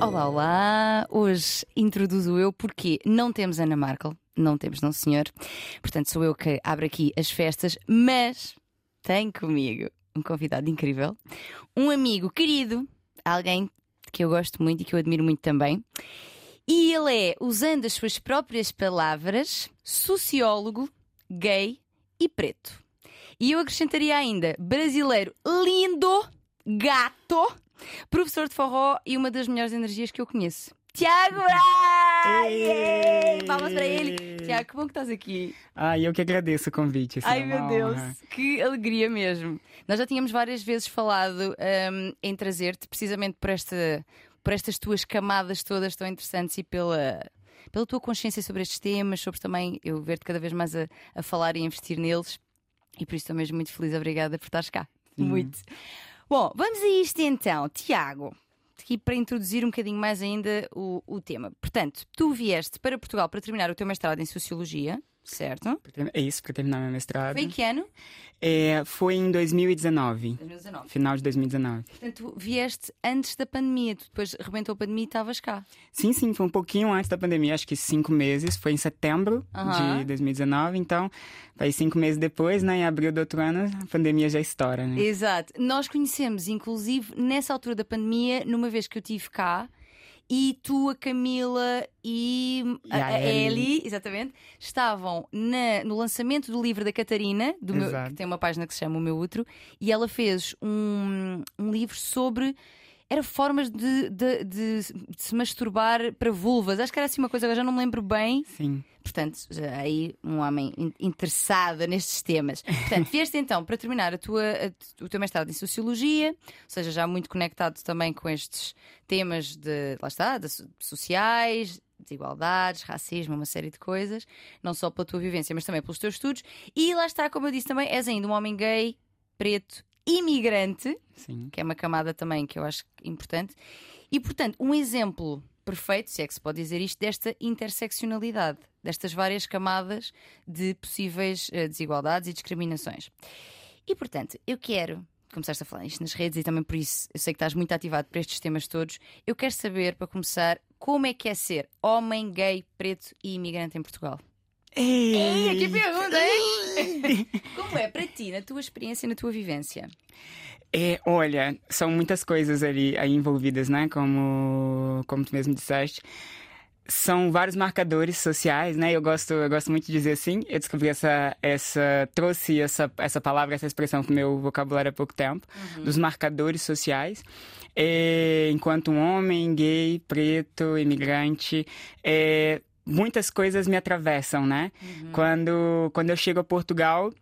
Olá, olá! Hoje introduzo eu porque não temos Ana Markel, não temos, não senhor. Portanto, sou eu que abro aqui as festas, mas tenho comigo um convidado incrível, um amigo querido, alguém que eu gosto muito e que eu admiro muito também. E ele é, usando as suas próprias palavras, sociólogo, gay e preto. E eu acrescentaria ainda brasileiro lindo, gato, professor de forró e uma das melhores energias que eu conheço. Tiago Braz! Palmas para ele. Tiago, que bom que estás aqui. Ai, eu que agradeço o convite. assim, Ai é meu Deus, honra. que alegria mesmo. Nós já tínhamos várias vezes falado hum, em trazer-te precisamente por, esta, por estas tuas camadas todas tão interessantes e pela, pela tua consciência sobre estes temas, sobre também eu ver-te cada vez mais a, a falar e a investir neles. E por isso estou mesmo muito feliz. Obrigada por estares cá. Muito. Bom, vamos a isto então. Tiago, aqui para introduzir um bocadinho mais ainda o, o tema. Portanto, tu vieste para Portugal para terminar o teu mestrado em Sociologia, certo? É isso, para terminar meu mestrado. Foi em que ano? É, foi em 2019, 2019. final de 2019. Portanto, vieste antes da pandemia, tu depois rebentou a pandemia e estavas cá. Sim, sim, foi um pouquinho antes da pandemia, acho que cinco meses. Foi em setembro de 2019, então, aí cinco meses depois, né, em abril do outro ano, a pandemia já estoura, né? Exato. Nós conhecemos, inclusive, nessa altura da pandemia, numa vez que eu estive cá. E tu, a Camila e, E a, a Ellie, Ellie. exatamente, estavam na- no lançamento do livro da Catarina, do meu- que tem uma página que se chama O Meu Útero, e ela fez um, um livro sobre. Era formas de, de- de- de se masturbar para vulvas. Acho que era assim uma coisa, agora já não me lembro bem. Sim. Portanto, já aí um homem in- interessado nestes temas. Portanto, vieste então para terminar a tua, a- o teu mestrado em Sociologia, ou seja, já muito conectado também com estes temas de, lá está, de so- sociais, desigualdades, racismo, uma série de coisas, não só pela tua vivência, mas também pelos teus estudos. E lá está, como eu disse também, és ainda um homem gay, preto, imigrante, Sim. que é uma camada também que eu acho importante. E, portanto, um exemplo perfeito, se é que se pode dizer isto, desta interseccionalidade, destas várias camadas de possíveis eh, desigualdades e discriminações. E, portanto, eu quero. Começaste a falar isto nas redes e também por isso eu sei que estás muito ativado para estes temas todos. Eu quero saber, para começar, como é que é ser homem, gay, preto e imigrante em Portugal? Ei, que pergunta, hein? Como é para ti, na tua experiência e na tua vivência? É, olha, são muitas coisas ali aí envolvidas, né? Como, como tu mesmo disseste. São vários marcadores sociais, né? Eu gosto, eu gosto muito de dizer assim. Eu descobri essa, essa trouxe essa, essa palavra, essa expressão para o meu vocabulário há pouco tempo, dos marcadores sociais. É, enquanto um homem, gay, preto, imigrante, é, muitas coisas me atravessam, né? Quando, quando eu chego a Portugal,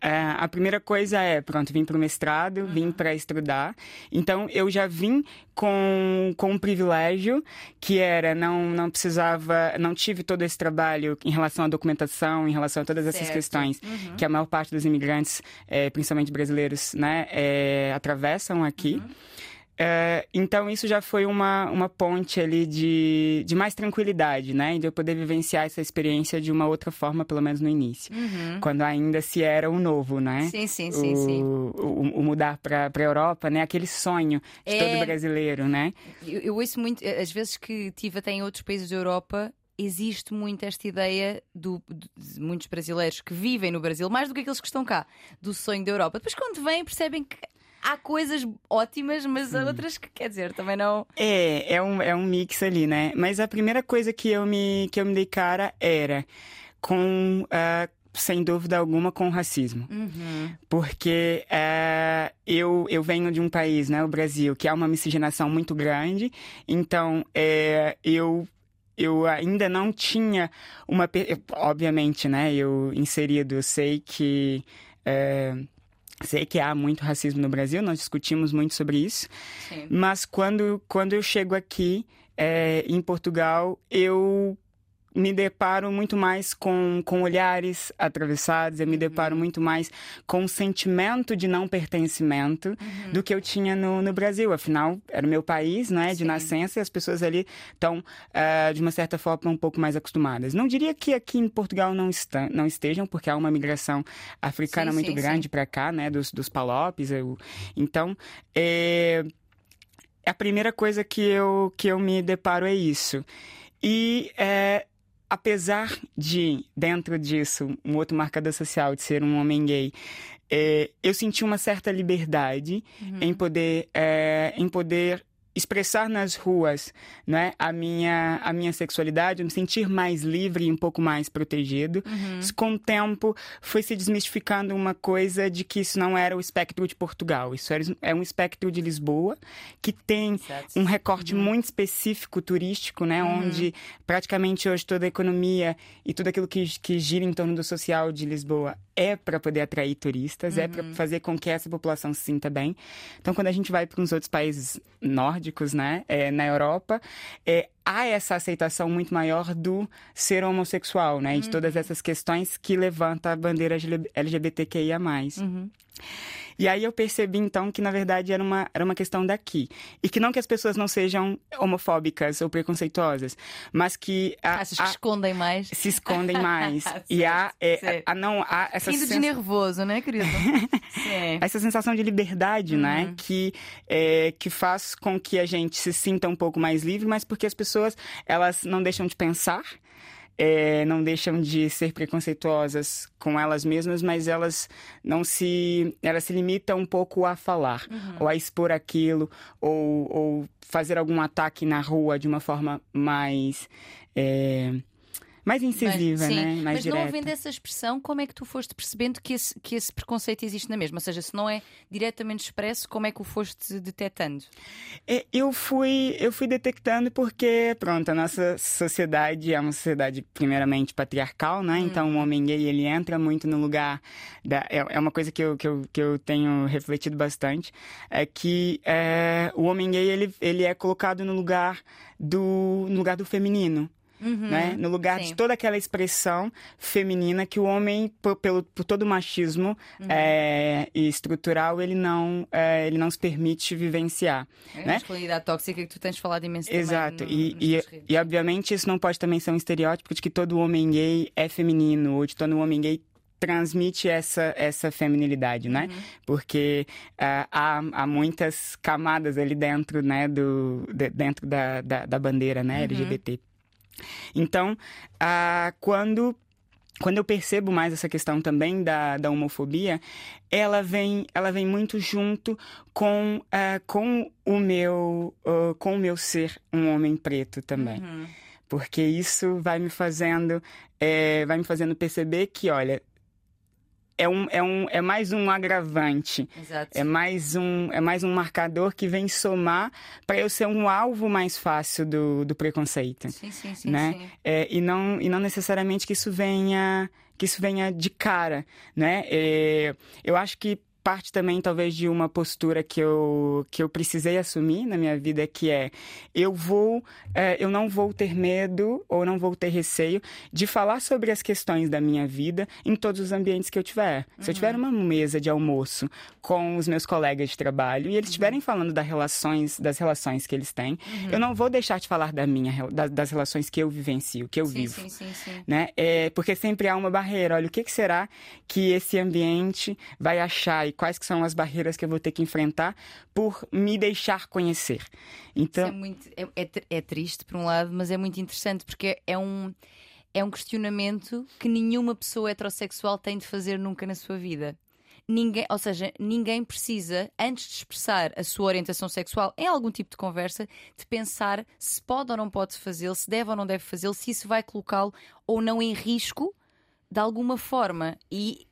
é, a primeira coisa é, pronto, vim para o mestrado, vim para estudar. Então, eu já vim com, com um privilégio que era, não, não precisava, não tive todo esse trabalho em relação à documentação, em relação a todas essas Certo. questões que a maior parte dos imigrantes, é, principalmente brasileiros, né, é, atravessam aqui. É, então isso já foi uma, uma ponte ali de, de mais tranquilidade, né? De eu poder vivenciar essa experiência de uma outra forma, pelo menos no início. Quando ainda se era o novo, né? Sim, sim, o, sim, sim. O, o mudar para a Europa, né? Aquele sonho de É. todo brasileiro, né? Eu, eu ouço muito, eh, às vezes que estive até em outros países da Europa, existe muito esta ideia do, de muitos brasileiros que vivem no Brasil, mais do que aqueles que estão cá, do sonho da Europa. Depois, quando vêm, percebem que há coisas ótimas, mas há outras que, quer dizer, também não. É, é um, é um mix ali, né? Mas a primeira coisa que eu me, que eu me dei cara era com, ah, sem dúvida alguma, com o racismo. Porque ah, eu, eu venho de um país, né, o Brasil, que há uma miscigenação muito grande. Então, é, eu eu ainda não tinha uma. Obviamente, né? Eu inserido, eu sei que. é, sei que há muito racismo no Brasil, nós discutimos muito sobre isso. Sim. Mas quando, quando eu chego aqui, é, em Portugal, eu me deparo muito mais com, com olhares atravessados, eu me deparo muito mais com sentimento de não pertencimento do que eu tinha no, no Brasil. Afinal, era o meu país, né, de Sim. nascença, e as pessoas ali estão, ah, de uma certa forma, um pouco mais acostumadas. Não diria que aqui em Portugal não, está, não estejam, porque há uma migração africana Sim, muito sim, grande para cá, né, dos, dos palopes. eu- Então, é, a primeira coisa que eu, que eu me deparo é isso. E é, apesar de, dentro disso, um outro marcador social de ser um homem gay, é, eu senti uma certa liberdade uhum. em poder é, em poder expressar nas ruas né, a, minha, a minha sexualidade, me sentir mais livre e um pouco mais protegido. Uhum. Com o tempo, foi se desmistificando uma coisa de que isso não era o espectro de Portugal, isso era, é um espectro de Lisboa, que tem certo. um recorte uhum. muito específico turístico, né, uhum. onde praticamente hoje toda a economia e tudo aquilo que, que gira em torno do social de Lisboa é para poder atrair turistas, é para uhum. fazer com que essa população se sinta bem. Então, quando a gente vai para uns outros países nórdicos, né, é, na Europa, é, há essa aceitação muito maior do ser homossexual, né, uhum. de todas uhum. essas questões que levanta a bandeira LGBTQIA+. Uhum. E aí eu percebi então que na verdade era uma, era uma questão daqui. E que não que as pessoas não sejam homofóbicas ou preconceituosas, mas que. A, Achas que a, escondem mais? Se escondem mais. e há, é, a, não, há essa Rindo sens... de nervoso, né, querido? essa sensação de liberdade, né, uhum. né? Que, é, que faz com que a gente se sinta um pouco mais livre, mas porque as pessoas elas não deixam de pensar é, não deixam de ser preconceituosas com elas mesmas, mas elas não se. Elas se limitam um pouco a falar, uhum. ou a expor aquilo, ou, ou fazer algum ataque na rua de uma forma mais. É, mais incisiva, mas, né? Mais Mas direta. não havendo essa expressão, como é que tu foste percebendo que esse, que esse preconceito existe na mesma? Ou seja, se não é diretamente expresso, como é que o foste detectando? É, eu fui, eu fui detectando porque, pronto, a nossa sociedade é uma sociedade primeiramente patriarcal, né? Hum. Então o homem gay, ele entra muito no lugar da... É, é uma coisa que eu, que, eu, que eu tenho refletido bastante, é que é, o homem gay, ele, ele é colocado no lugar do, no lugar do feminino. Uhum, né? No lugar sim. de toda aquela expressão feminina que o homem, por, pelo, por todo o machismo uhum. é, estrutural, ele não, é, ele não se permite vivenciar. É né? a masculinidade tóxica que tu tens falado imenso Exato. No, e, e, e, obviamente, isso não pode também ser um estereótipo de que todo homem gay é feminino, ou de todo homem gay transmite essa, essa feminilidade, né? Uhum. Porque uh, há, há muitas camadas ali dentro, né, do, de, dentro da, da, da, bandeira, né, uhum. Então, ah, quando quando eu percebo mais essa questão também da, da homofobia, ela vem, ela vem muito junto com, uh, com, o meu, uh, com o meu ser um homem preto também. Uhum. Porque isso vai me fazendo, é, vai me fazendo perceber que, olha, é, um, é, um, é mais um agravante. Exato. É mais um, é mais um marcador que vem somar para eu ser um alvo mais fácil do, do preconceito. Sim, sim, sim. Né? sim. É, e, não, e não necessariamente que isso venha que isso venha de cara, né? É, eu acho que parte também talvez de uma postura que eu, que eu precisei assumir na minha vida que é eu vou é, eu não vou ter medo ou não vou ter receio de falar sobre as questões da minha vida em todos os ambientes que eu tiver uhum. se eu tiver uhum. uma mesa de almoço com os meus colegas de trabalho e eles uhum. estiverem uhum. falando das relações das relações que eles têm uhum. eu não vou deixar de falar da minha das relações que eu vivencio que eu sim, vivo sim, sim, sim. né é, porque sempre há uma barreira olha o que, que será que esse ambiente vai achar e quais que são as barreiras que eu vou ter que enfrentar por me deixar conhecer. Então é, muito, é, é, é triste por um lado, mas é muito interessante porque é um é um questionamento que nenhuma pessoa heterossexual tem de fazer nunca na sua vida. Ninguém, ou seja, ninguém precisa, antes de expressar a sua orientação sexual em algum tipo de conversa, de pensar se pode ou não pode fazê-lo, se deve ou não deve fazê-lo, se isso vai colocá-lo ou não em risco de alguma forma. E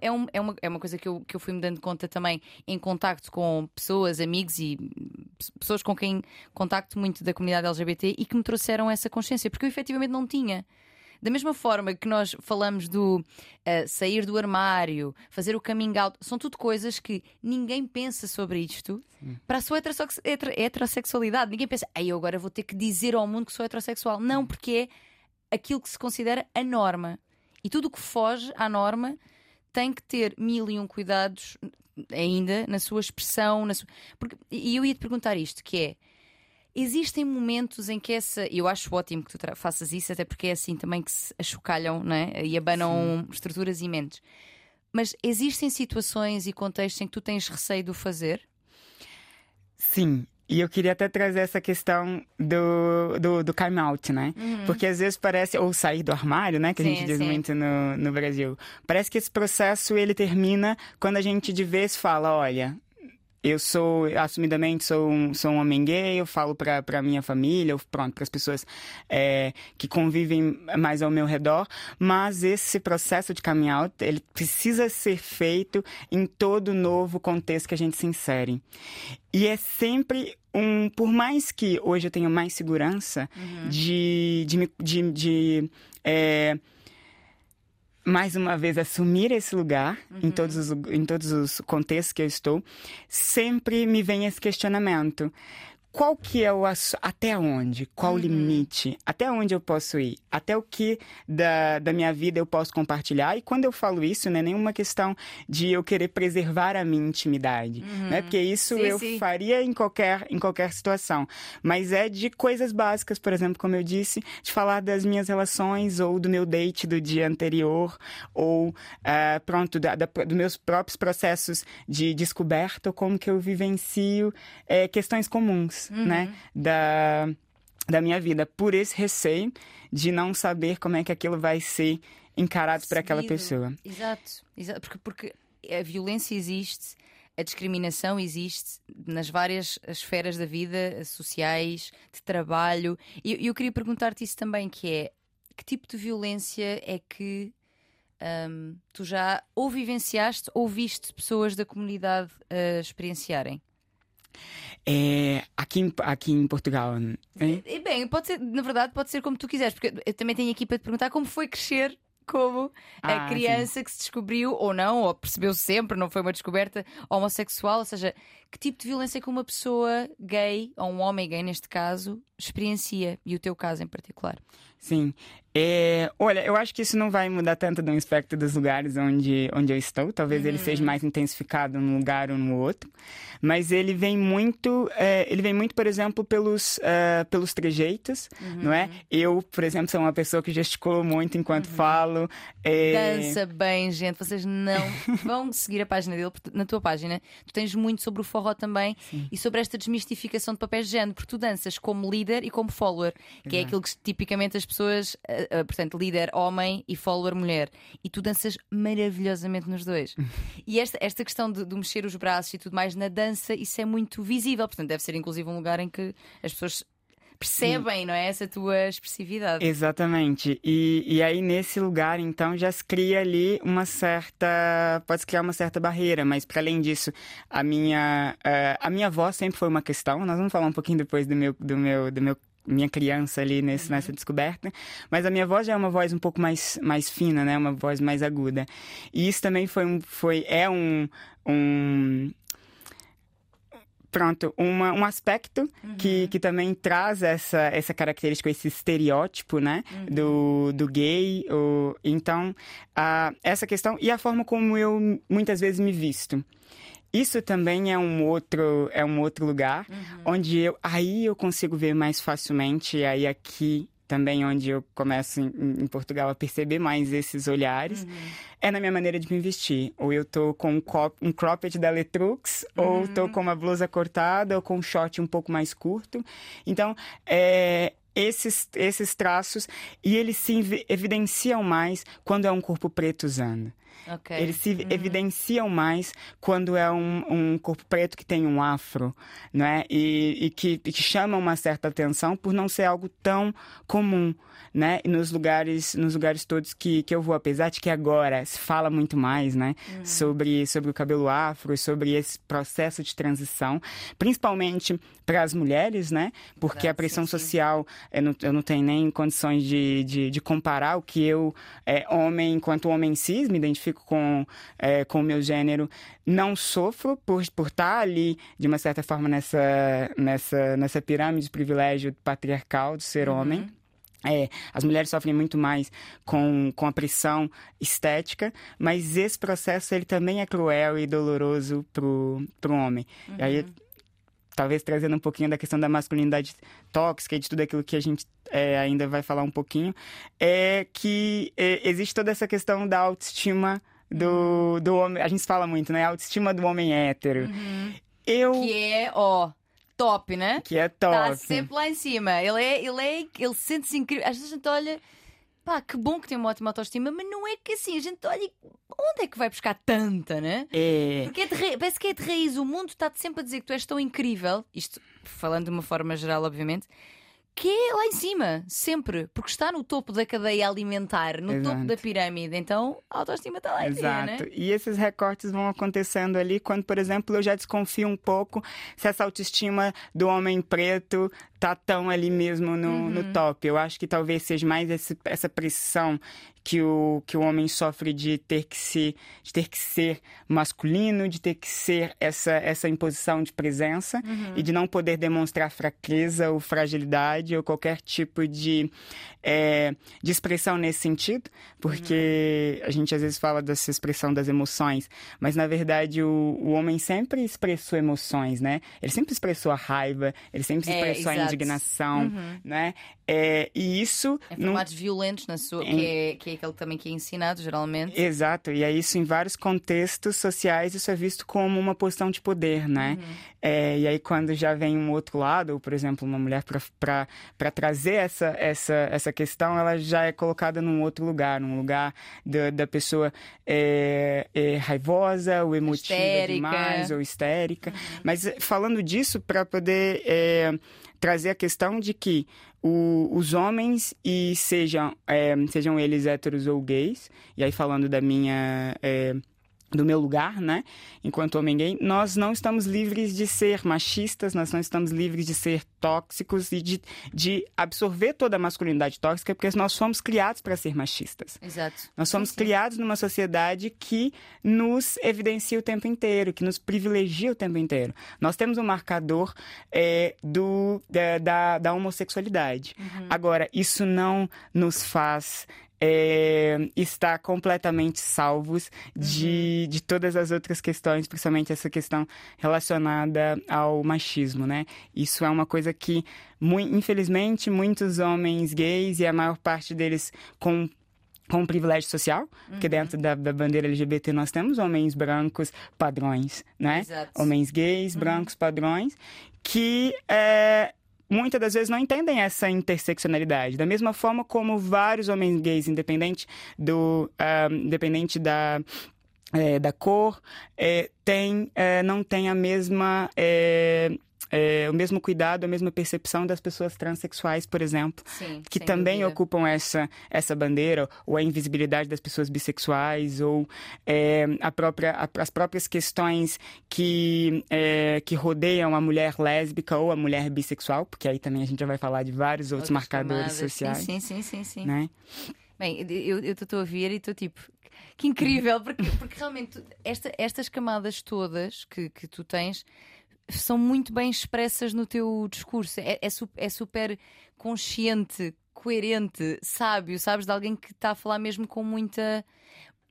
é, um, é, uma, é uma coisa que eu, que eu fui me dando conta também em contacto com pessoas, amigos e pessoas com quem contacto muito da comunidade LGBT e que me trouxeram essa consciência, porque eu efetivamente não tinha. Da mesma forma que nós falamos do uh, sair do armário, fazer o coming out, são tudo coisas que ninguém pensa sobre isto Sim. para a sua heterossexualidade. Ninguém pensa, aí eu agora vou ter que dizer ao mundo que sou heterossexual. Não, porque é aquilo que se considera a norma. E tudo o que foge à norma tem que ter mil e um cuidados ainda na sua expressão. Na sua... Porque, e eu ia te perguntar isto: que é. Existem momentos em que essa. Eu acho ótimo que tu faças isso, até porque é assim também que se achocalham né? e abanam Sim. estruturas e mentes. Mas existem situações e contextos em que tu tens receio de o fazer? Sim, e eu queria até trazer essa questão do, do, do come out, né? Uhum. Porque às vezes parece, ou sair do armário, né? Que sim, a gente diz sim. muito no, no Brasil. Parece que esse processo ele termina quando a gente de vez fala: olha, eu sou, assumidamente, sou um, sou um homem gay, eu falo pra, pra minha família, pronto, para as pessoas é, que convivem mais ao meu redor, mas esse processo de coming out, ele precisa ser feito em todo novo contexto que a gente se insere. E é sempre um, por mais que hoje eu tenha mais segurança uhum. de, de, de, de é, mais uma vez, assumir esse lugar uhum. em, todos os, em todos os contextos que eu estou, sempre me vem esse questionamento qual que é o até onde, qual uhum. o limite, até onde eu posso ir, até o que da, da minha vida eu posso compartilhar. E quando eu falo isso, não é nenhuma questão de eu querer preservar a minha intimidade, uhum. né? Porque isso sim, eu sim. faria em qualquer, em qualquer situação. Mas é de coisas básicas, por exemplo, como eu disse, de falar das minhas relações ou do meu date do dia anterior ou, uh, pronto, da, da, dos meus próprios processos de descoberta ou como que eu vivencio é, questões comuns uhum. né, da, da minha vida, por esse receio de não saber como é que aquilo vai ser encarado por aquela pessoa. Exato, exato porque, porque a violência existe, a discriminação existe nas várias esferas da vida, sociais, de trabalho. E eu, eu queria perguntar-te isso também, que é que tipo de violência é que um, tu já ou vivenciaste ou viste pessoas da comunidade uh, experienciarem? É, aqui, em, aqui em Portugal. Hein? E, bem, pode ser, na verdade, pode ser como tu quiseres, porque eu também tenho aqui para te perguntar como foi crescer como ah, a criança sim. que se descobriu ou não, ou percebeu sempre, não foi uma descoberta homossexual, ou seja, que tipo de violência que uma pessoa gay, ou um homem gay neste caso, experiencia, e o teu caso em particular. Sim. É, olha, eu acho que isso não vai mudar tanto do aspecto dos lugares onde, onde eu estou. Talvez uhum. ele seja uhum. mais intensificado num lugar ou no outro. Mas ele vem muito, é, ele vem muito, por exemplo, pelos, uh, pelos trejeitos, uhum. não é? Eu, por exemplo, sou uma pessoa que gesticulo muito enquanto uhum. falo. É... Dança bem, gente. Vocês não vão seguir a página dele, porque na tua página tu tens muito sobre o forró também Sim. e sobre esta desmistificação de papéis de género, porque tu danças como líder e como follower, que é Exato. é aquilo que tipicamente as pessoas, uh, portanto, líder homem e follower mulher. E tu danças maravilhosamente nos dois. e esta, esta questão de, de, mexer os braços e tudo mais na dança, isso é muito visível. Portanto, deve ser inclusive um lugar em que as pessoas percebem, não é? Essa tua expressividade. Exatamente. E, e aí, nesse lugar, então, já se cria ali uma certa. Pode-se criar uma certa barreira, mas para além disso, a minha, uh, a minha voz sempre foi uma questão. Nós vamos falar um pouquinho depois do meu, do meu, do meu minha criança ali nesse, uhum. nessa descoberta, mas a minha voz já é uma voz um pouco mais, mais fina, né? Uma voz mais aguda. E isso também foi um, foi, é um, um pronto, uma, um aspecto uhum. que, que também traz essa, essa característica, esse estereótipo, né, uhum. do, do gay. O, então, a, essa questão e a forma como eu muitas vezes me visto. Isso também é um outro, é um outro lugar uhum. onde eu, aí eu consigo ver mais facilmente, aí aqui também onde eu começo em, em, Portugal a perceber mais esses olhares, uhum. é na minha maneira de me vestir. Ou eu tô com um, cop, um cropped da Letrux, uhum. ou tô com uma blusa cortada, ou com um short um pouco mais curto. Então, é, esses, esses traços, e eles se evidenciam mais quando é um corpo preto usando. Okay. Eles se uhum. evidenciam mais quando é um, um, corpo preto que tem um afro, né? E, e que, e que chama uma certa atenção por não ser algo tão comum né? nos lugares, nos lugares todos que, que eu vou, apesar de que agora se fala muito mais, né? Uhum. Sobre, sobre o cabelo afro, sobre esse processo de transição, principalmente para as mulheres, né? Porque a pressão social, eu não, eu não tenho nem condições de, de, de comparar o que eu, é, homem, enquanto homem cis, me identifico com, é, com o meu gênero, não sofro por, por estar ali, de uma certa forma, nessa, nessa, nessa pirâmide de privilégio patriarcal de ser uhum. homem. É, as mulheres sofrem muito mais com, com a pressão estética, mas esse processo ele também é cruel e doloroso pro, pro homem. Uhum. E aí, uhum. Talvez trazendo um pouquinho da questão da masculinidade tóxica e de tudo aquilo que a gente é, ainda vai falar um pouquinho, é que é, existe toda essa questão da autoestima do, uhum. do homem. A gente fala muito, né? A autoestima do homem hétero. Uhum. Eu... Que é, ó top, né? Que é top. Está sempre lá em cima. Ele é, ele é, ele sente-se incrível. Às vezes a gente olha, pá, que bom que tem uma ótima autoestima, mas não é que assim, a gente olha, onde é que vai buscar tanta, né? É, Porque é ra... parece que é de raiz. O mundo está-te sempre a dizer que tu és tão incrível, isto falando de uma forma geral, obviamente, que é lá em cima, sempre. Porque está no topo da cadeia alimentar, no Exato. topo da pirâmide. Então a autoestima está lá em cima, Exato. né? E esses recortes vão acontecendo ali quando, por exemplo, eu já desconfio um pouco se essa autoestima do homem preto tá tão ali mesmo no, Uhum. no top. Eu acho que talvez seja mais esse- essa pressão que o, que o homem sofre de ter que ser, de ter que ser masculino, de ter que ser essa, essa imposição de presença Uhum. e de não poder demonstrar fraqueza ou fragilidade ou qualquer tipo de, é, de expressão nesse sentido, porque a gente às vezes fala dessa expressão das emoções, mas na verdade o, o homem sempre expressou emoções, né? Ele sempre expressou a raiva, ele sempre É, expressou a exato. Indignação, Uhum. né? É, e isso Em não formatos violentos, na sua, que, é, que é aquele também que é ensinado, geralmente. Exato, e é isso em vários contextos sociais, isso é visto como uma posição de poder, né? É, e aí quando já vem um outro lado, ou por exemplo, uma mulher para trazer essa, essa, essa questão, ela já é colocada num outro lugar, num lugar da, da pessoa é, é, raivosa, ou emotiva Histérica. demais, ou histérica. Mas eh, falando disso, para poder é, trazer a questão de que o- os homens, e sejam, é, sejam eles héteros ou gays, e aí falando da minha. Do meu lugar, né? Enquanto homem gay, nós não estamos livres de ser machistas, nós não estamos livres de ser tóxicos e de, de absorver toda a masculinidade tóxica, porque nós fomos criados para ser machistas. Exato. Nós somos Sim, sim. criados numa sociedade que nos evidencia o tempo inteiro, que nos privilegia o tempo inteiro. Nós temos um marcador é, do, da, da, da homossexualidade. Uhum. Agora, isso não nos faz. É, estar completamente salvos de, Uhum. de todas as outras questões, principalmente essa questão relacionada ao machismo, né? Isso é uma coisa que, infelizmente, muitos homens gays e a maior parte deles com com um privilégio social, porque dentro da, da bandeira LGBT nós temos homens brancos padrões, né? Exato. Homens gays, brancos padrões, que é, muitas das vezes não entendem essa interseccionalidade. Da mesma forma como vários homens gays, independente do, ah, independente da é, da cor, é, tem, é, não tem a mesma é, o mesmo cuidado, a mesma percepção das pessoas transexuais, por exemplo Sim, que também dúvida. ocupam essa, essa bandeira, ou a invisibilidade das pessoas bissexuais, ou é, a própria, a- as próprias questões que, é, que rodeiam a mulher lésbica ou a mulher bissexual, porque aí também a gente já vai falar de vários outros, marcadores sociais. Sim, sim, sim, sim. sim. Né? Bem, eu estou a ver e estou tipo, que incrível, porque, porque realmente esta- estas camadas todas que, que tu tens são muito bem expressas no teu discurso. É, é, é super consciente, coerente, sábio, sabes? De alguém que está a falar mesmo com muita.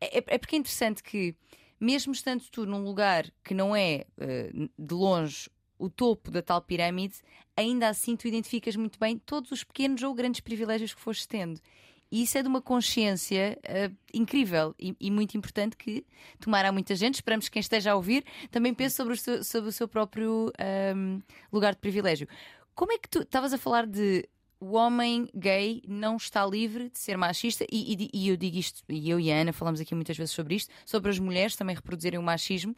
É, é- é porque é interessante que, mesmo estando tu num lugar que não é eh, de longe o topo da tal pirâmide, ainda assim tu identificas muito bem todos os pequenos ou grandes privilégios que foste tendo. E isso é de uma consciência eh, incrível e, e muito importante que tomará muita gente. Esperamos que quem esteja a ouvir também pense sobre o seu, sobre o seu próprio ahm, lugar de privilégio. Como é que tu estavas a falar de o homem gay não está livre de ser machista? E, e- e eu digo isto, e eu e a Ana falamos aqui muitas vezes sobre isto, sobre as mulheres também reproduzirem o machismo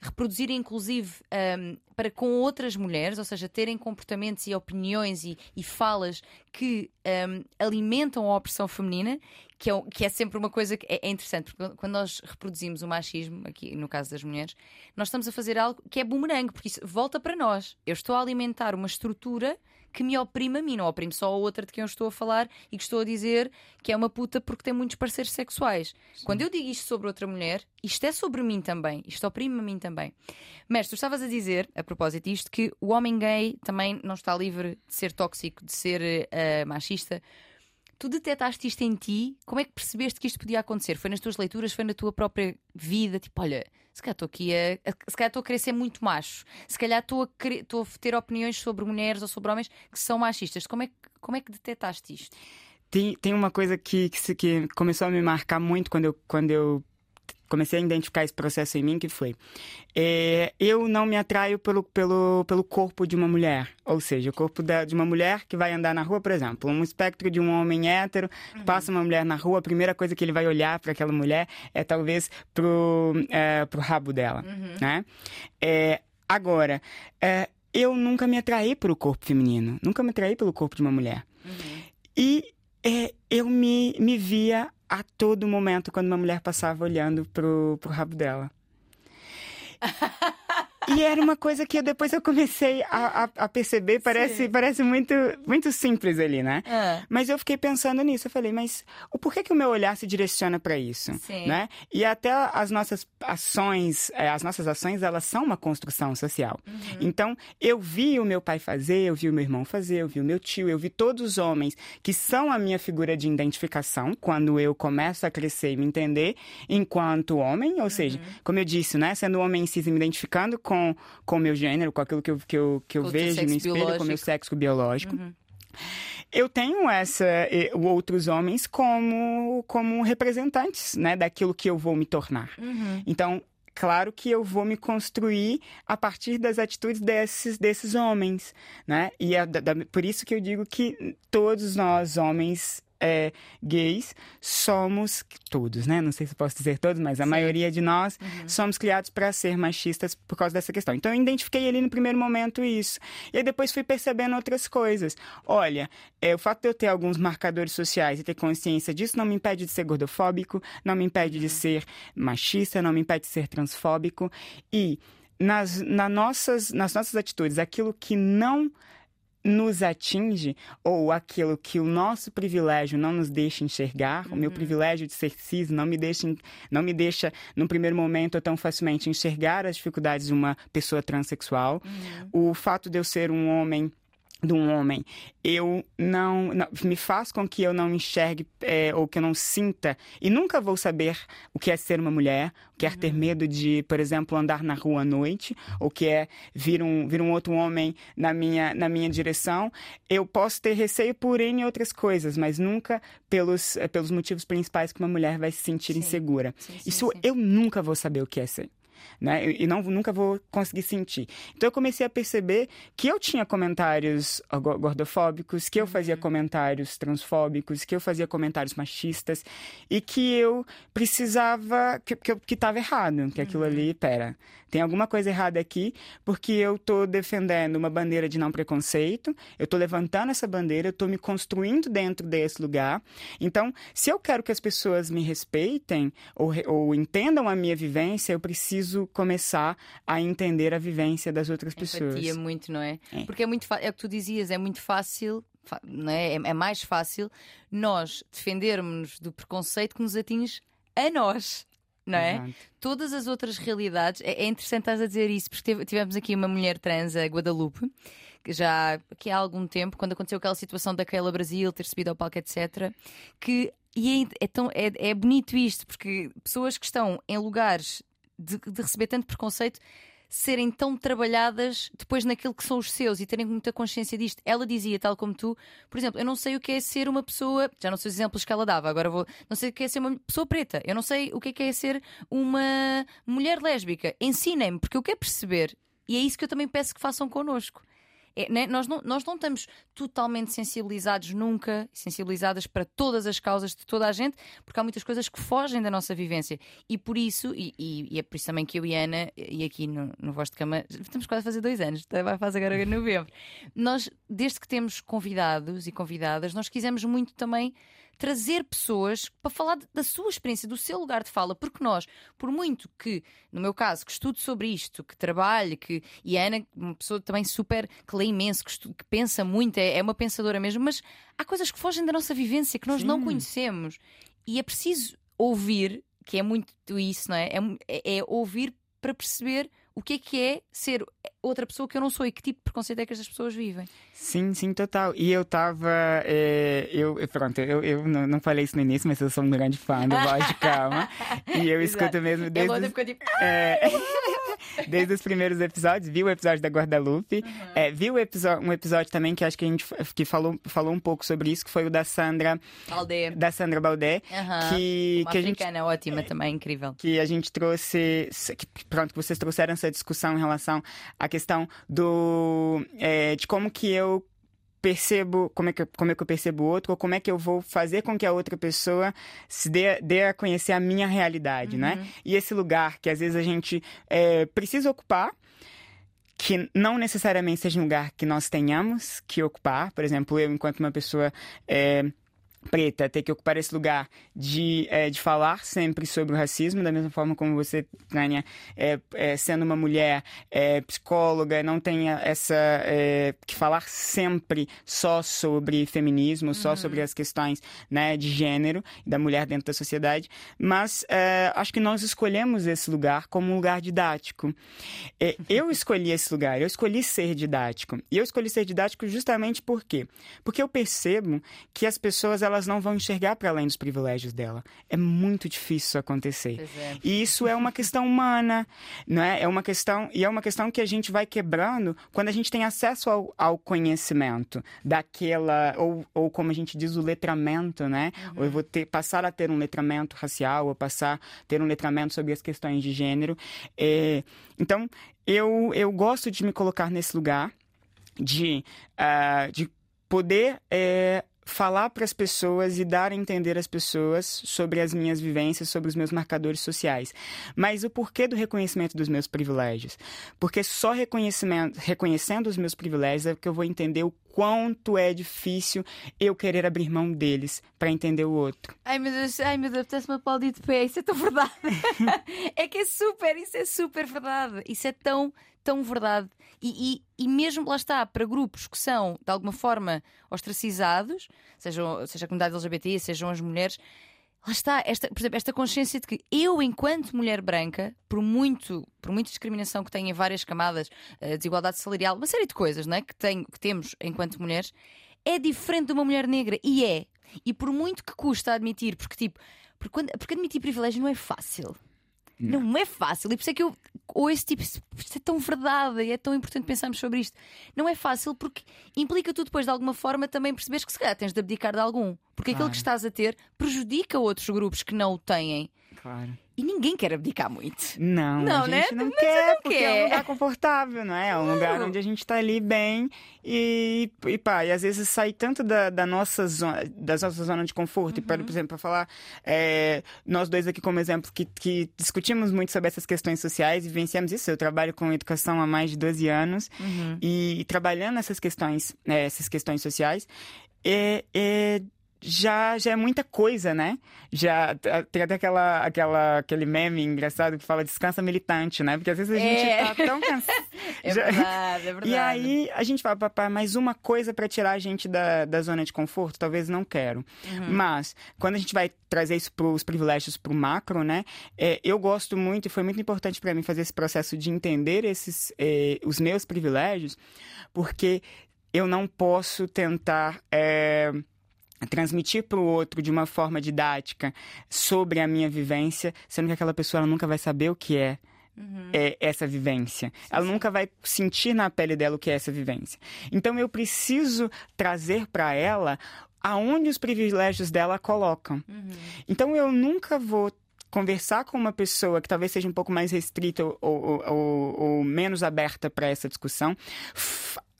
reproduzirem inclusive ahm, para com outras mulheres, ou seja, terem comportamentos e opiniões e, e falas que ahm, alimentam a opressão feminina, que é, que é sempre uma coisa que é, é interessante, porque quando nós reproduzimos o machismo, aqui no caso das mulheres, nós estamos a fazer algo que é bumerangue, porque isso volta para nós. Eu estou a alimentar uma estrutura que me oprime a mim, não oprime só a outra de quem eu estou a falar e que estou a dizer que é uma puta porque tem muitos parceiros sexuais. Quando eu digo isto sobre outra mulher, isto é sobre mim também, isto oprime a mim também. Mas tu estavas a dizer, a propósito disto, que o homem gay também não está livre de ser tóxico, de ser eh, machista. Tu detectaste isto em ti? Como é que percebeste que isto podia acontecer? Foi nas tuas leituras? Foi na tua própria vida? Tipo, olha, se calhar estou aqui a. Se calhar estou a querer ser muito macho. Se calhar estou a, querer- estou a ter opiniões sobre mulheres ou sobre homens que são machistas. Como é que, como é que detectaste isto? Tem, tem uma coisa que, que, que começou a me marcar muito quando eu, quando eu comecei a identificar esse processo em mim que foi é, eu não me atraio pelo, pelo, pelo corpo de uma mulher ou seja o corpo da, de uma mulher que vai andar na rua por exemplo um espectro de um homem hétero uhum. passa uma mulher na rua a primeira coisa que ele vai olhar para aquela mulher é talvez pro é, pro rabo dela uhum. né é, agora é, eu nunca me atraí pelo corpo feminino nunca me atraí pelo corpo de uma mulher uhum. e é, eu me, me via a todo momento quando uma mulher passava olhando pro, pro rabo dela. E era uma coisa que depois eu comecei a, a, a perceber, parece, parece muito, muito simples ali, né? É. Mas eu fiquei pensando nisso, eu falei, mas o porquê que o meu olhar se direciona para isso, Sim. né? E até as nossas ações, é, as nossas ações, elas são uma construção social. Uhum. Então, eu vi o meu pai fazer, eu vi o meu irmão fazer, eu vi o meu tio, eu vi todos os homens que são a minha figura de identificação quando eu começo a crescer e me entender enquanto homem, ou uhum. seja, como eu disse, né, sendo homem cis e me identificando com com o meu gênero, com aquilo que eu, que eu, que eu vejo no espelho, biológico. com o meu sexo biológico. Uhum. Eu tenho essa outros homens como como representantes, né, daquilo que eu vou me tornar. Uhum. Então, claro que eu vou me construir a partir das atitudes desses, desses homens, né? E é da, por isso que eu digo que todos nós, homens, é, gays somos todos, né? Não sei se posso dizer todos, mas a Sim. maioria de nós uhum. somos criados para ser machistas por causa dessa questão. Então eu identifiquei ali no primeiro momento isso. E aí depois fui percebendo outras coisas. Olha, é, o fato de eu ter alguns marcadores sociais e ter consciência disso não me impede de ser gordofóbico, não me impede uhum. de ser machista, não me impede de ser transfóbico. E nas, na nossas, nas nossas atitudes, aquilo que não nos atinge ou aquilo que o nosso privilégio não nos deixa enxergar, uhum. o meu uhum. privilégio de ser cis não me deixa, não me deixa no primeiro momento tão facilmente enxergar as dificuldades de uma pessoa transexual, uhum. o fato de eu ser um homem de um homem, eu não, não, me faz com que eu não enxergue é, ou que eu não sinta e nunca vou saber o que é ser uma mulher, o que é ter uhum. medo de, por exemplo, andar na rua à noite, ou que é vir um, vir um outro homem na minha, na minha direção. Eu posso ter receio por N outras coisas, mas nunca pelos, pelos motivos principais que uma mulher vai se sentir sim. insegura. Sim, sim, Isso eu nunca vou saber o que é ser né? E não, nunca vou conseguir sentir. Então eu comecei a perceber que eu tinha comentários gordofóbicos, que eu fazia uhum. comentários transfóbicos, que eu fazia comentários machistas e que eu precisava, que que, que errado, que aquilo uhum. ali, pera, tem alguma coisa errada aqui, porque eu estou defendendo uma bandeira de não preconceito, eu estou levantando essa bandeira, eu estou me construindo dentro desse lugar. Então, se eu quero que as pessoas me respeitem ou, ou entendam a minha vivência, eu preciso começar a entender a vivência das outras Empatia pessoas. Empatia muito, não é? é? Porque é muito é o que tu dizias, é muito fácil não é? é, é mais fácil nós defendermos do preconceito que nos atinge a nós não é? Exato. Todas as outras realidades, é, é interessante estás a dizer isso, porque tivemos aqui uma mulher trans, a Guadalupe, que já aqui há algum tempo, quando aconteceu aquela situação daquela Brasil ter subido ao palco, etc., que e é, é, tão, é, é bonito isto, porque pessoas que estão em lugares de, de receber tanto preconceito serem tão trabalhadas depois naquilo que são os seus e terem muita consciência disto. Ela dizia, tal como tu, por exemplo, eu não sei o que é ser uma pessoa, já não sei os exemplos que ela dava, agora vou, não sei o que é ser uma pessoa preta, eu não sei o que é, que é ser uma mulher lésbica. Ensinem-me, porque eu quero perceber. E é isso que eu também peço que façam connosco. É, né? nós, não, nós não estamos totalmente sensibilizados nunca, sensibilizadas para todas as causas de toda a gente, porque há muitas coisas que fogem da nossa vivência. E por isso, e, e, e é por isso também que eu e Ana, e aqui no, no Voz de Cama, estamos quase a fazer dois anos, vai fazer agora em novembro. Nós, desde que temos convidados e convidadas, nós quisemos muito também trazer pessoas para falar da sua experiência, do seu lugar de fala, porque nós, por muito que, no meu caso, que estudo sobre isto, que trabalhe, que, e a Ana, uma pessoa também super, que lê imenso, que, que pensa muito, é, é, uma pensadora mesmo, mas há coisas que fogem da nossa vivência, que nós Sim. não conhecemos. E é preciso ouvir, que é muito isso, não é? É, é ouvir para perceber o que é que é ser outra pessoa que eu não sou e que tipo de preconceito é que estas pessoas vivem. Sim, sim, total. E eu estava. É, eu, pronto, eu, eu não, não, falei isso no início, mas eu sou um grande fã do Voz de Calma. e eu escuto mesmo desde. Ficou tipo... é... Desde os primeiros episódios, vi o episódio da Guadalupe, uhum. é, vi o um episódio também que acho que a gente que falou, falou um pouco sobre isso, que foi o da Sandra Baldé. Da Sandra Baldé. Uhum. Que, Uma que a gente, ótima também, incrível. Que a gente trouxe. Que, pronto, que vocês trouxeram essa discussão em relação à questão do. É, de como que eu percebo, como é, que, como é que eu percebo o outro, ou como é que eu vou fazer com que a outra pessoa se dê, dê a conhecer a minha realidade, né? uhum. né? E esse lugar que às vezes a gente é, precisa ocupar, que não necessariamente seja um lugar que nós tenhamos que ocupar. Por exemplo, eu, enquanto uma pessoa. É, preta ter que ocupar esse lugar de, é, de falar sempre sobre o racismo, da mesma forma como você, Tânia, é, é, sendo uma mulher é, psicóloga, não tenha essa. É, que falar sempre só sobre feminismo, só uhum. sobre as questões né, de gênero da mulher dentro da sociedade, mas é, acho que nós escolhemos esse lugar como um lugar didático. eu escolhi esse lugar, eu escolhi ser didático. E eu escolhi ser didático justamente por quê? Porque eu percebo que as pessoas elas elas não vão enxergar para além dos privilégios dela. É muito difícil isso acontecer. É. E isso é uma questão humana, não é? É uma questão e é uma questão que a gente vai quebrando quando a gente tem acesso ao, ao conhecimento daquela ou, ou como a gente diz o letramento, né? Uhum. Ou eu vou ter passar a ter um letramento racial, ou passar a ter um letramento sobre as questões de gênero. É, então eu eu gosto de me colocar nesse lugar de, uh, de poder é, falar para as pessoas e dar a entender às pessoas sobre as minhas vivências, sobre os meus marcadores sociais. Mas o porquê do reconhecimento dos meus privilégios? Porque só reconhecimento, reconhecendo os meus privilégios é que eu vou entender o quanto é difícil eu querer abrir mão deles para entender o outro. Ai meu Deus, ai meu Deus, apetece-me aplaudir de pé, isso é tão verdade. é que é super, isso é super verdade. Isso é tão, tão verdade. E, e, e, mesmo lá está, para grupos que são de alguma forma ostracizados, sejam, seja a comunidade LGBT, sejam as mulheres, lá está, esta, por exemplo, esta consciência de que eu, enquanto mulher branca, por muito, por muita discriminação que tenho em várias camadas, eh, desigualdade salarial, uma série de coisas não é? que, tenho, que temos enquanto mulheres, é diferente de uma mulher negra. E é. E por muito que custa admitir, porque tipo, porque, quando, porque admitir privilégio não é fácil. Não. não é fácil. E por isso é que eu ouço tipo, isto é tão verdade e é tão importante pensarmos sobre isto. Não é fácil porque implica tu depois de alguma forma também perceberes que se calhar tens de abdicar de algum. Porque claro. aquilo que estás a ter prejudica outros grupos que não o têm. Claro. E ninguém quer abdicar muito. Não, não a gente né? não quer, não porque quer. é um lugar confortável, não é? É um lugar onde a gente está ali bem e, e pá, e às vezes sai tanto da, da nossa zona, da nossa zona de conforto. Uhum. E, por exemplo, para falar, é, nós dois aqui como exemplo, que, que discutimos muito sobre essas questões sociais e vivenciamos isso. Eu trabalho com educação há mais de 12 anos uhum. e, e, trabalhando essas questões, né, essas questões sociais, é, é já, já é muita coisa, né? Já tem até aquela, aquela, aquele meme engraçado que fala descansa militante, né? Porque às vezes a gente é. tá tão cansado. é já... verdade, é verdade. E aí a gente fala, papai, mais uma coisa para tirar a gente da, da zona de conforto? Talvez não quero. Uhum. Mas, quando a gente vai trazer isso para os privilégios para o macro, né? É, eu gosto muito e foi muito importante para mim fazer esse processo de entender esses, é, os meus privilégios, porque eu não posso tentar. É, transmitir para o outro de uma forma didática sobre a minha vivência, sendo que aquela pessoa nunca vai saber o que é, uhum. é essa vivência. Sim, ela sim. nunca vai sentir na pele dela o que é essa vivência. Então eu preciso trazer para ela aonde os privilégios dela colocam. Uhum. Então eu nunca vou conversar com uma pessoa que talvez seja um pouco mais restrita ou, ou, ou, ou menos aberta para essa discussão,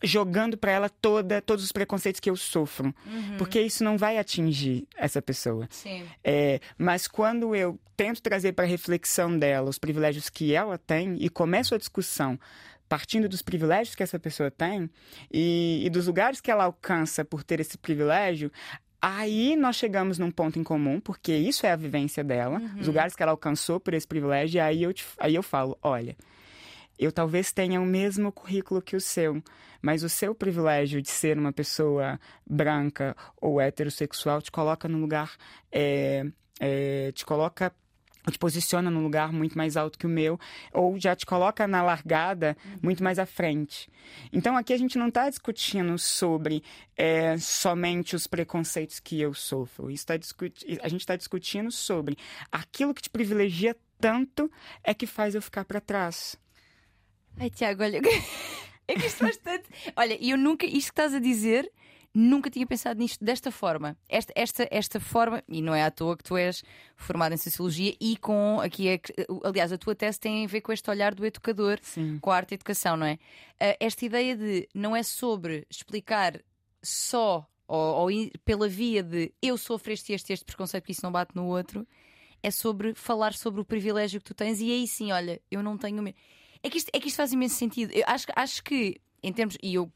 jogando para ela toda todos os preconceitos que eu sofro, uhum. porque isso não vai atingir essa pessoa. Sim. É, mas quando eu tento trazer para a reflexão dela os privilégios que ela tem e começo a discussão partindo dos privilégios que essa pessoa tem e, e dos lugares que ela alcança por ter esse privilégio, Aí nós chegamos num ponto em comum, porque isso é a vivência dela, uhum. os lugares que ela alcançou por esse privilégio, e aí eu, te, aí eu falo: olha, eu talvez tenha o mesmo currículo que o seu, mas o seu privilégio de ser uma pessoa branca ou heterossexual te coloca num lugar. É, é, te coloca te posiciona num lugar muito mais alto que o meu, ou já te coloca na largada muito mais à frente. Então aqui a gente não está discutindo sobre é, somente os preconceitos que eu sofro. Isso tá discuti a gente está discutindo sobre aquilo que te privilegia tanto é que faz eu ficar para trás. Ai, Tiago, olha. é que isto faz tanto. Olha, eu nunca. Isto que estás a dizer, nunca tinha pensado nisto desta forma. Esta, esta, esta forma, e não é à toa que tu és formado em Sociologia e com. aqui é, Aliás, a tua tese tem a ver com este olhar do educador, Sim. com a arte e educação, não é? Uh, esta ideia de não é sobre explicar só ou, ou pela via de eu sofro este este este preconceito que isso não bate no outro, é sobre falar sobre o privilégio que tu tens e aí sim, olha, eu não tenho medo. É que isto, é que isto faz imenso sentido. Eu acho, acho que, em termos, e eu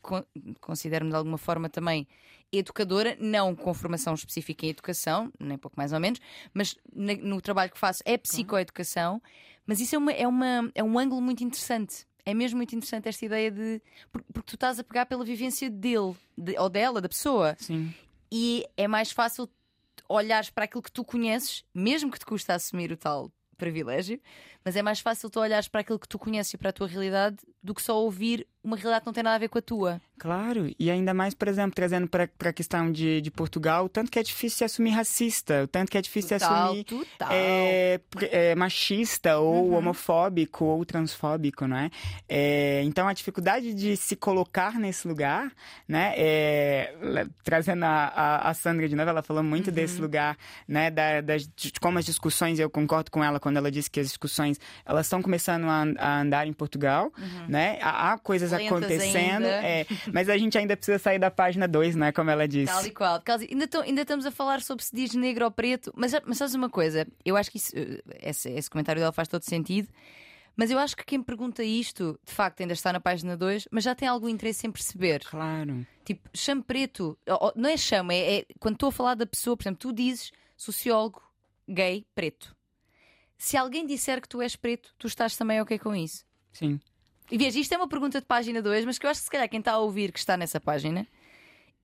considero-me de alguma forma também educadora, não com formação específica em educação, nem pouco mais ou menos, mas no trabalho que faço é psicoeducação, mas isso é, uma, é, uma, é um ângulo muito interessante. É mesmo muito interessante esta ideia de. Porque, porque tu estás a pegar pela vivência dele de, ou dela, da pessoa. Sim. E é mais fácil olhares para aquilo que tu conheces, mesmo que te custa assumir o tal privilégio, mas é mais fácil tu olhares para aquilo que tu conheces e para a tua realidade do que só ouvir uma realidade que não tem nada a ver com a tua. Claro, e ainda mais, por exemplo, trazendo para a questão de, de Portugal, o tanto que é difícil se assumir racista, o tanto que é difícil se assumir é, é, machista ou uhum. homofóbico ou transfóbico, não é? é? Então a dificuldade de se colocar nesse lugar, né? Trazendo a, a, a, Sandra de novo, ela falou muito uhum. desse lugar, né? Da, das, de como as discussões, eu concordo com ela quando ela disse que as discussões elas estão começando a, a andar em Portugal, uhum. né? Há, há coisas coisas acontecendo. É, mas a gente ainda precisa sair da página 2, né? Como ela disse. Tal e qual. Ainda, tô, ainda estamos a falar sobre se diz negro ou preto, mas, mas sabes uma coisa? Eu acho que isso, esse, esse comentário dela faz todo sentido. Mas eu acho que quem pergunta isto, de facto, ainda está na página 2, mas já tem algum interesse em perceber. Claro. Tipo, chame preto. Não é chama, é, é quando estou a falar da pessoa, por exemplo, tu dizes sociólogo, gay, preto. Se alguém disser que tu és preto, tu estás também ok com isso? Sim. E veja, isto é uma pergunta de página 2, mas que eu acho que se calhar quem está a ouvir que está nessa página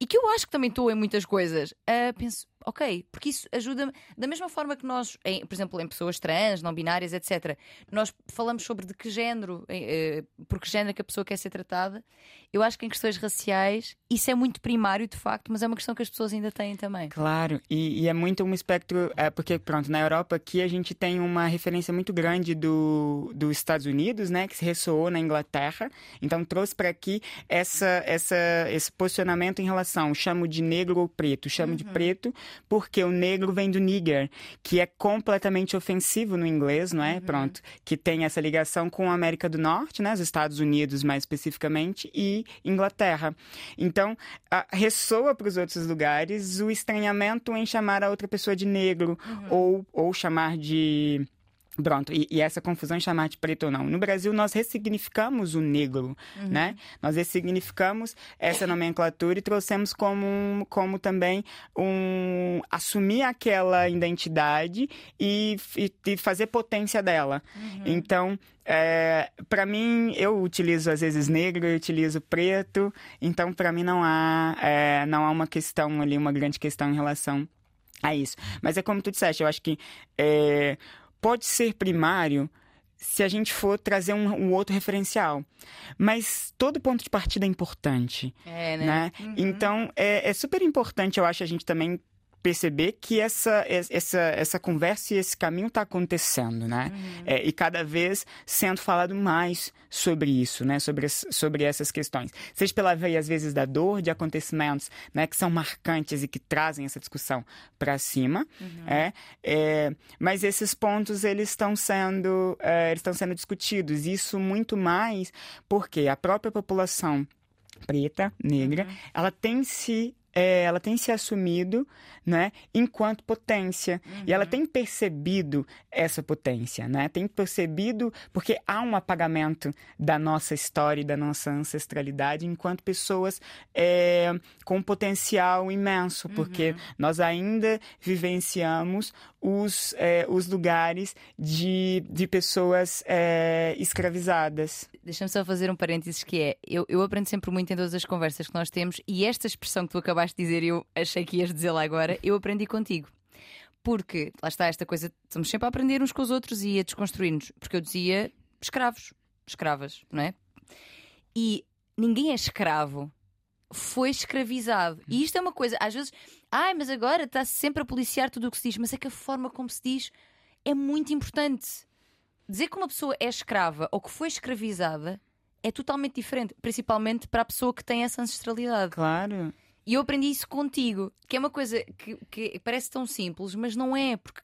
e que eu acho que também estou em muitas coisas, uh, penso, ok, porque isso ajuda-me. Da mesma forma que nós, em, por exemplo, em pessoas trans, não binárias, etc., nós falamos sobre de que género, uh, por que género que a pessoa quer ser tratada. Eu acho que em questões raciais isso é muito primário, de facto, mas é uma questão que as pessoas ainda têm também. Claro, e, e é muito um espectro, é, porque, pronto, na Europa aqui a gente tem uma referência muito grande do, dos Estados Unidos, né, que se ressoou na Inglaterra, então trouxe para aqui essa, essa, esse posicionamento em relação, chamo de negro ou preto, chamo uhum. de preto porque o negro vem do nigger, que é completamente ofensivo no inglês, não é? Uhum. Pronto, que tem essa ligação com a América do Norte, né? Os Estados Unidos mais especificamente e Inglaterra. Então, a, ressoa para os outros lugares o estranhamento em chamar a outra pessoa de negro uhum. ou, ou chamar de Pronto, e, e, essa confusão em chamar de preto ou não. No Brasil, nós ressignificamos o negro, uhum. né? Nós ressignificamos essa nomenclatura e trouxemos como, como também um... assumir aquela identidade e, e, e fazer potência dela. Uhum. Então, é, para mim, eu utilizo às vezes negro, eu utilizo preto, então para mim não há, é, não há uma questão ali, uma grande questão em relação a isso. Mas é como tu disseste, eu acho que... É, pode ser primário se a gente for trazer um, um, outro referencial. Mas todo ponto de partida é importante. É, né? né? Uhum. Então, é, é, super importante, eu acho, a gente também perceber que essa, essa, essa conversa e esse caminho está acontecendo, né? Uhum. É, e cada vez sendo falado mais sobre isso, né? Sobre, sobre essas questões. Seja pela via, às vezes, da dor, de acontecimentos né? que são marcantes e que trazem essa discussão para cima. Uhum. É, é, mas esses pontos, eles estão sendo, é, eles estão sendo discutidos. Isso muito mais porque a própria população preta, negra, uhum. ela tem se é, ela tem se assumido né, enquanto potência. Uhum. E ela uhum. tem percebido essa potência, né? Tem percebido, porque há um apagamento da nossa história e da nossa ancestralidade enquanto pessoas é, com um potencial imenso, porque uhum. nós ainda vivenciamos os, é, os lugares de, de pessoas é, escravizadas. Deixa-me só fazer um parênteses que é, eu, eu aprendo sempre muito em todas as conversas que nós temos e esta expressão que tu acabaste de dizer, eu achei que ias dizer lá agora, eu aprendi contigo. Porque, lá está esta coisa, estamos sempre a aprender uns com os outros e a desconstruir-nos. Porque eu dizia escravos, escravas, não é? E ninguém é escravo, foi escravizado. E isto é uma coisa, às vezes, ai, mas agora está-se sempre a policiar tudo o que se diz, mas é que a forma como se diz é muito importante. Dizer que uma pessoa é escrava ou que foi escravizada é totalmente diferente, principalmente para a pessoa que tem essa ancestralidade. Claro. E eu aprendi isso contigo, que é uma coisa que, que parece tão simples, mas não é, porque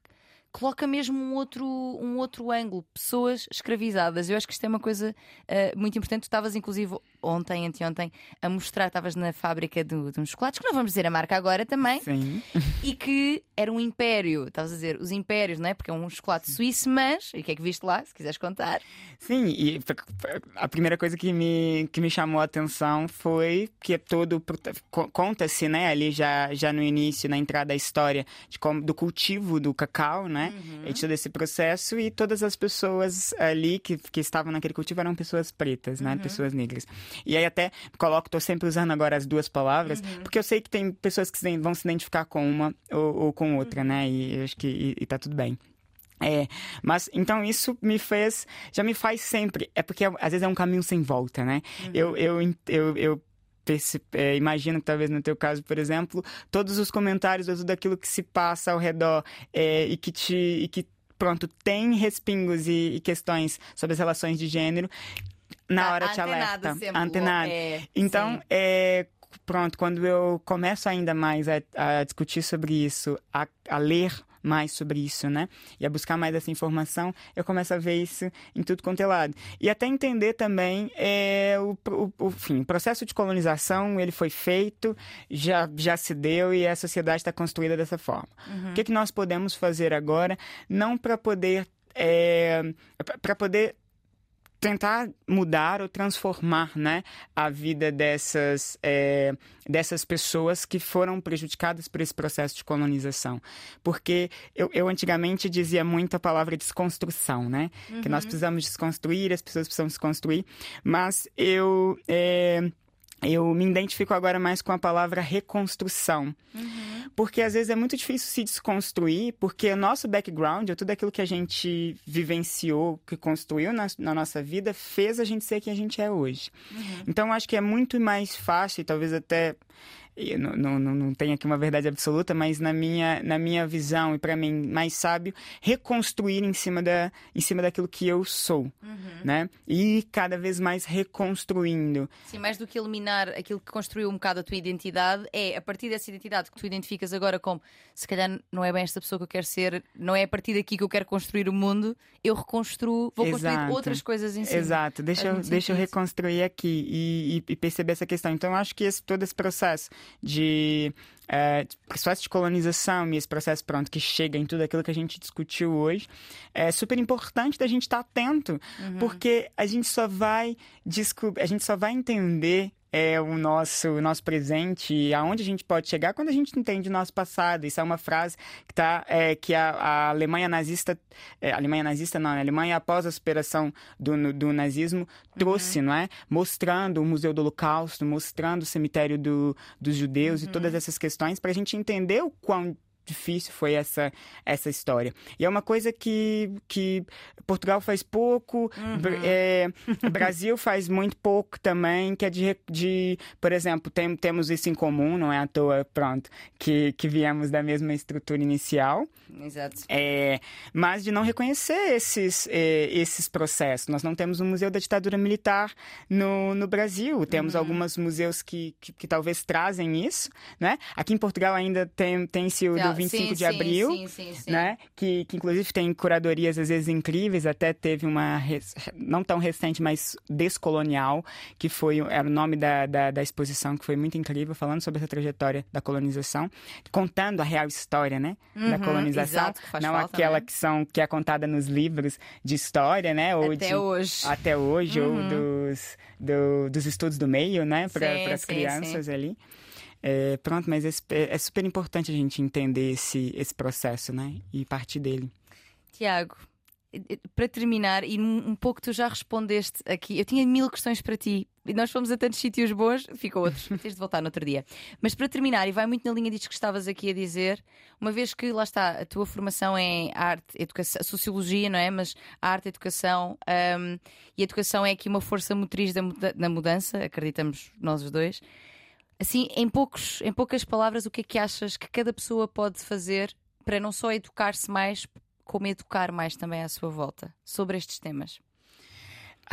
coloca mesmo um outro, um outro ângulo. Pessoas escravizadas. Eu acho que isto é uma coisa uh, muito importante. Tu estavas, inclusive, ontem, anteontem, a mostrar, estavas na fábrica de, de uns chocolates, que não vamos dizer a marca agora também. Sim. E que era um império. Estavas a dizer os impérios, não é? Porque é um chocolate suíço, mas. E o que é que viste lá, se quiseres contar? Sim, e a primeira coisa que me, que me chamou a atenção foi que é todo. Conta-se, né, ali já, já no início, na entrada da história, de como, do cultivo do cacau, né? Uhum. E todo esse processo e todas as pessoas ali que, que estavam naquele cultivo eram pessoas pretas, né? Uhum. Pessoas negras. E aí até coloco, tô sempre usando agora as duas palavras, uhum. porque eu sei que tem pessoas que vão se identificar com uma ou, ou com outra, né? E acho que e, e tá tudo bem. É, mas então isso me fez, já me faz sempre, é porque às vezes é um caminho sem volta, né? Uhum. Eu, eu, eu, eu é, imagino que talvez no teu caso, por exemplo, todos os comentários, tudo aquilo que se passa ao redor é, e que te e que pronto tem respingos e, e, questões sobre as relações de gênero na tá hora te alerta, sempre. antenado. É, então é pronto quando eu começo ainda mais a, a discutir sobre isso, a, a ler mais sobre isso, né? E a buscar mais essa informação, eu começo a ver isso em tudo quanto é lado. E até entender também é, o, o, o, enfim, o processo de colonização, ele foi feito, já, já se deu e a sociedade está construída dessa forma. Uhum. O que, que nós podemos fazer agora, não para poder é, para poder tentar mudar ou transformar né, a vida dessas, é, dessas pessoas que foram prejudicadas por esse processo de colonização. Porque eu, eu antigamente dizia muito a palavra desconstrução, né? Uhum. Que nós uhum. precisamos desconstruir, as pessoas precisam se construir. Mas eu. É, eu me identifico agora mais com a palavra reconstrução. Uhum. Porque às vezes é muito difícil se desconstruir, porque o nosso background, ou tudo aquilo que a gente vivenciou, que construiu na, na nossa vida, fez a gente ser quem a gente é hoje. Uhum. Então acho que é muito mais fácil, e talvez até não, não, não tenho aqui uma verdade absoluta, mas na minha, na minha visão e para mim mais sábio, reconstruir em cima, da, em cima daquilo que eu sou, uhum. né? E cada vez mais reconstruindo. Sim, mais do que eliminar aquilo que construiu um bocado a tua identidade, é a partir dessa identidade que tu identificas agora como se calhar não é bem esta pessoa que eu quero ser, não é a partir daqui que eu quero construir o mundo, eu reconstruo, vou Exato. construir outras coisas em cima. Exato, deixa, eu, deixa eu reconstruir aqui e, e, e, perceber essa questão. Então, eu acho que esse, todo esse processo de é, processo de colonização e esse processo pronto que chega em tudo aquilo que a gente discutiu hoje é super importante da gente estar atento uhum. porque a gente só vai descobrir a gente só vai entender é o nosso, o nosso presente e aonde a gente pode chegar quando a gente entende o nosso passado. Isso é uma frase que, tá, é, que a, a Alemanha nazista, é, Alemanha nazista não, a Alemanha após a superação do, do nazismo trouxe, uhum. não é? Mostrando o Museu do Holocausto, mostrando o cemitério do, dos judeus uhum. e todas essas questões para a gente entender o quão difícil foi essa, essa história. E é uma coisa que, que Portugal faz pouco, uhum. é, Brasil faz muito pouco também, que é de, de por exemplo, tem, temos isso em comum, não é à toa, pronto, que, que viemos da mesma estrutura inicial. Exato. É, mas de não reconhecer esses, é, esses processos. Nós não temos um museu da ditadura militar no, no Brasil, temos uhum. alguns museus que, que, que, talvez trazem isso, né? Aqui em Portugal ainda tem, tem-se o do 25 sim, de abril, sim, sim, né? Que, que inclusive tem curadorias às vezes incríveis, até teve uma, não tão recente, mas descolonial, que foi, era o nome da, da, da exposição, que foi muito incrível, falando sobre essa trajetória da colonização, contando a real história, né? Uhum, da colonização. Exato, não falta, aquela né? que, são, que é contada nos livros de história, né? Ou até de, hoje. Até hoje, uhum. ou dos, do, dos estudos do meio, né? Para as crianças ali. É, pronto, mas esse, é, é super importante a gente entender esse, esse processo, né? E partir dele. Tiago, para terminar, e um pouco tu já respondeste aqui, eu tinha mil questões para ti. E nós fomos a tantos sítios bons, ficou outros, tens de voltar no outro dia. Mas para terminar, e vai muito na linha disto que estavas aqui a dizer, uma vez que lá está, a tua formação é arte, educação, sociologia, não é? Mas arte, educação, um, e a educação é aqui uma força motriz da, da mudança, acreditamos nós os dois. Assim, em, poucos, em poucas palavras, o que é que achas que cada pessoa pode fazer para não só educar-se mais, como educar mais também à sua volta sobre estes temas?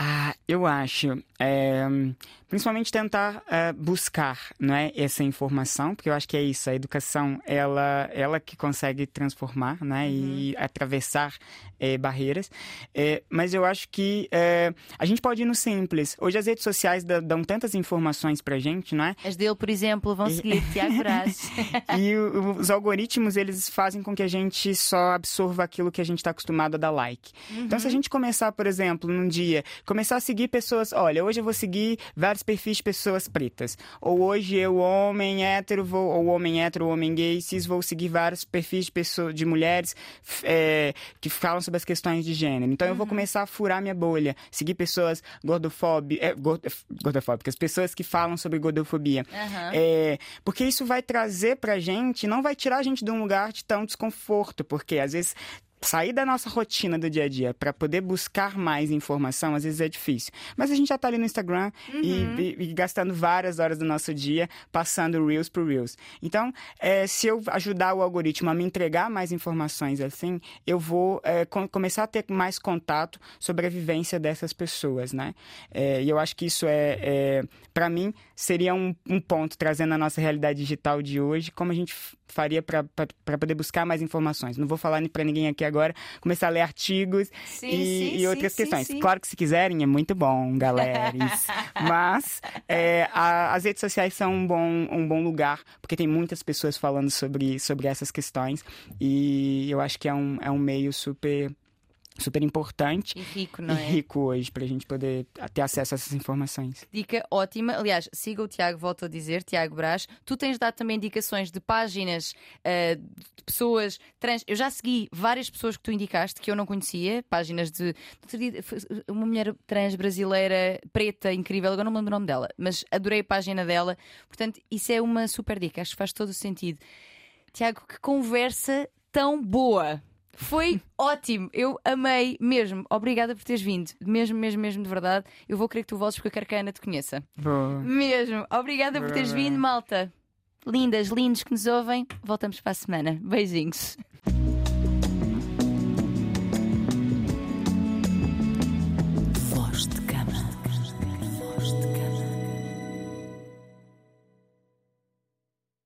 Ah, eu acho. É, principalmente tentar é, buscar não é, essa informação, porque eu acho que é isso, a educação, ela, ela que consegue transformar né, uhum. e atravessar é, barreiras. Mas eu acho que a gente pode ir no simples. Hoje as redes sociais dão tantas informações pra gente, não é? As dele, por exemplo, vão seguir Tiago Braz. e os algoritmos, eles fazem com que a gente só absorva aquilo que a gente está acostumado a dar like. Uhum. Então, se a uhum. gente começar, por exemplo, num dia, começar a seguir pessoas, olha, hoje eu vou seguir vários perfis de pessoas pretas. Ou hoje eu, homem hétero, vou, ou homem hétero, ou homem gay, cis, vou seguir vários perfis de pessoas, de mulheres é, que falam sobre as questões de gênero. Então, uhum. eu vou uhum. começar a furar minha bolha, seguir pessoas gordofóbicas, é, gordofóbicas, pessoas que falam sobre gordofobia. Uhum. É, porque isso vai trazer pra gente, não vai tirar a gente de um lugar de tão desconforto, porque às vezes sair da nossa rotina do dia a dia para poder buscar mais informação, às vezes é difícil. Mas a gente já está ali no Instagram uhum. e, e, e, gastando várias horas do nosso dia passando Reels por Reels. Então, é, se eu ajudar o algoritmo a me entregar mais informações assim, eu vou é, com, começar a ter mais contato sobre a vivência dessas pessoas, né? É, e eu acho que isso é, é para mim, seria um, um ponto trazendo a nossa realidade digital de hoje, como a gente faria para poder buscar mais informações. Não vou falar para ninguém aqui agora, começar a ler artigos sim, e, sim, e, outras sim, questões. Claro que se quiserem, é muito bom, galera. Mas é, a, as redes sociais são um bom, um bom lugar, porque tem muitas pessoas falando sobre, sobre essas questões e eu acho que é um, é um meio super super importante e rico, não é? E rico hoje para a gente poder ter acesso a essas informações. Dica ótima. Aliás, siga o Tiago, volto a dizer, Tiago Brás. Tu tens dado também indicações de páginas uh, de pessoas trans. Eu já segui várias pessoas que tu indicaste que eu não conhecia, páginas de uma mulher trans brasileira preta incrível, agora não me lembro o nome dela, mas adorei a página dela. Portanto, isso é uma super dica, acho que faz todo o sentido. Tiago, que conversa tão boa! Foi ótimo, eu amei mesmo. Obrigada por teres vindo, mesmo, mesmo, mesmo de verdade. Eu vou querer que tu voltes porque eu quero que a Ana te conheça. Boa. Mesmo, obrigada por teres vindo, malta. Lindas, lindos que nos ouvem. Voltamos para a semana. Beijinhos.